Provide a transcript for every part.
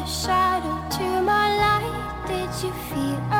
this to my light. Did you of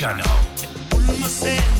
the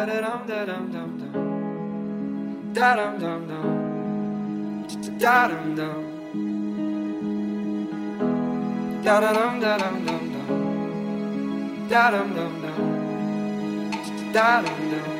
da da dum da dum dum dum da dum dum dum da dum dum da da dum da dum dum dum da dum dum dum da dum dum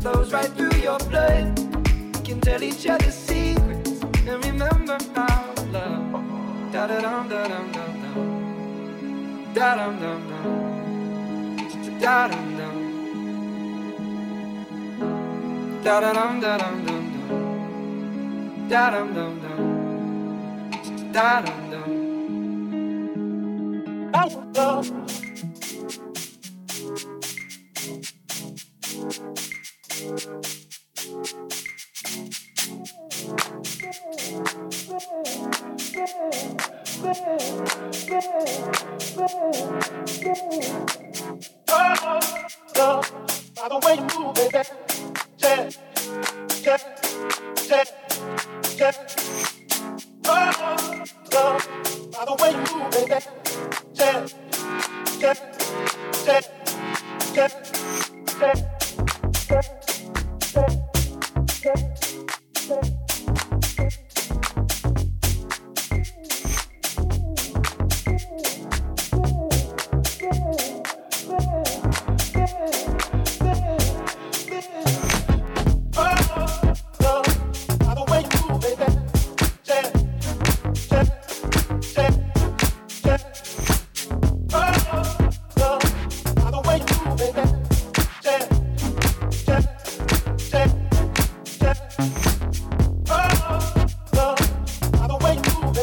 flows right through your blood. We can tell each other secrets and remember our love. Da da dum da dum dum dum. Da dum dum dum. Da dum dum. Da da dum da dum dum dum. Da dum dum dum. Da dum dum.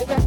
baby.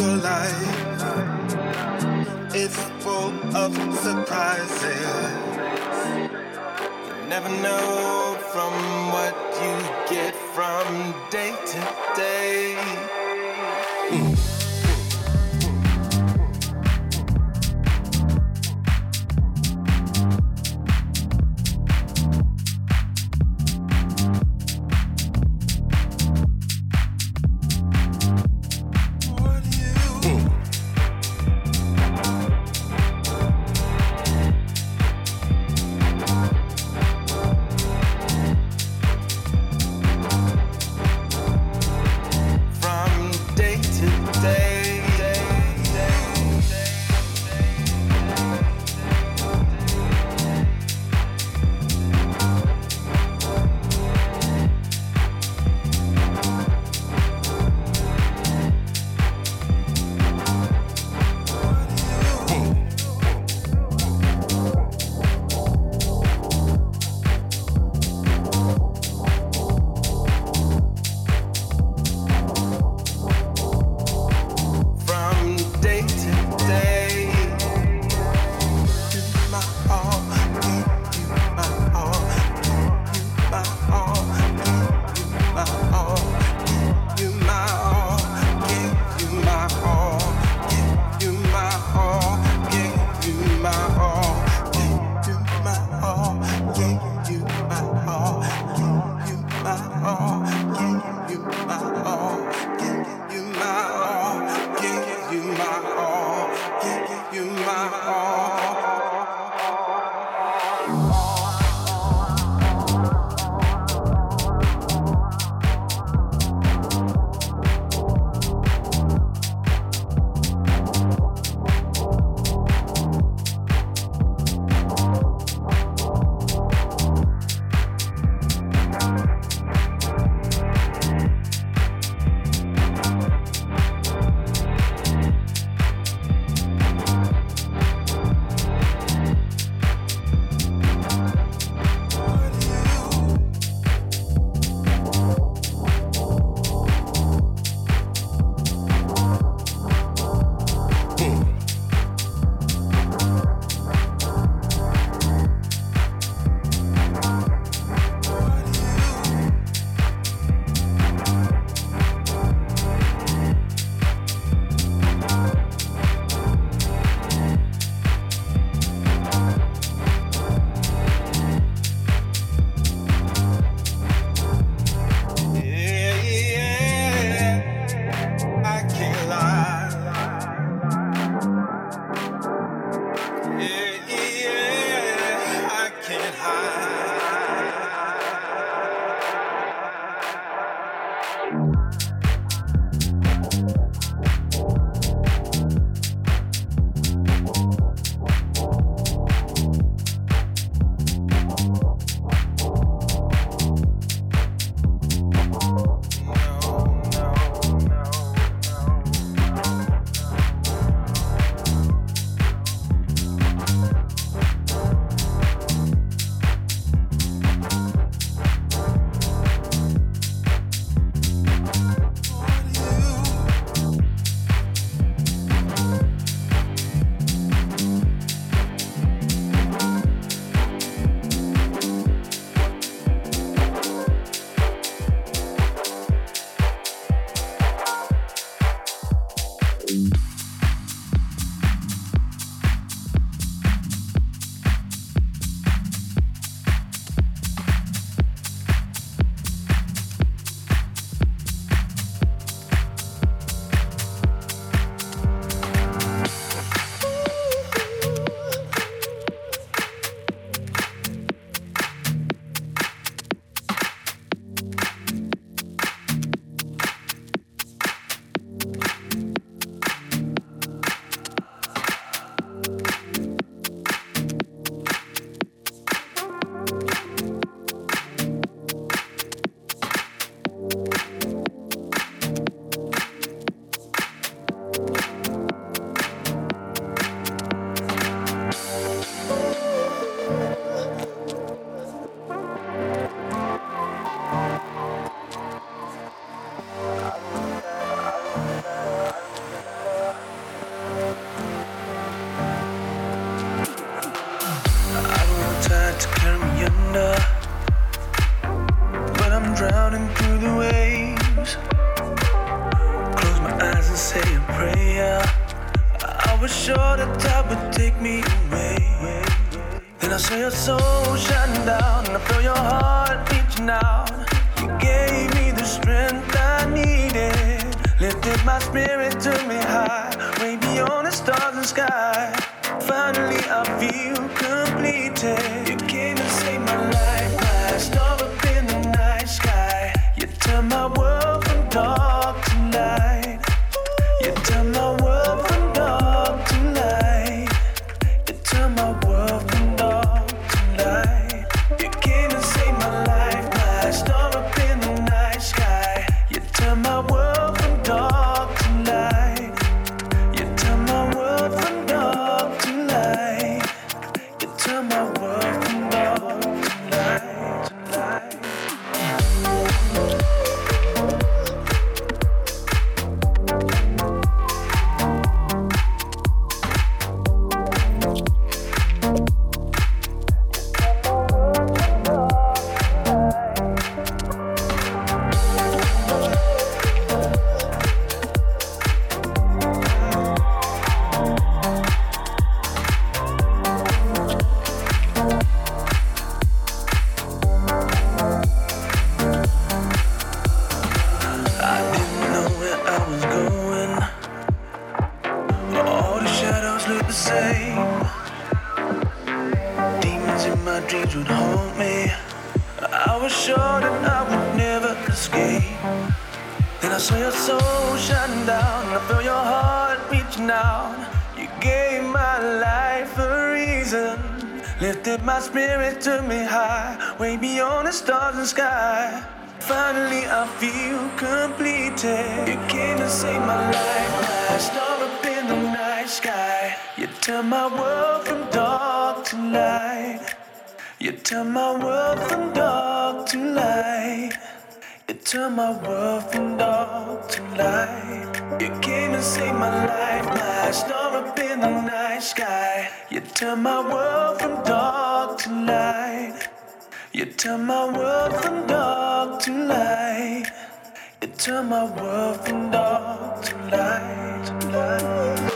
your life is full of surprises. You never know from what you get from day to day. Oh. My spirit, took me high, way beyond the stars and sky. Finally, I feel completed. You came and saved my life, my spirit, took me high, way beyond the stars and sky. Finally, I feel completed. You came to save my life, star up in the night sky. You turned my world from dark to light. You turn my world from dark to light. You turn my world from dark to light. You came and saved my life, star up in the night sky. You turn my world from dark to light. You turn my world from dark to light. You turn my world from dark to light, to light.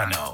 Channel.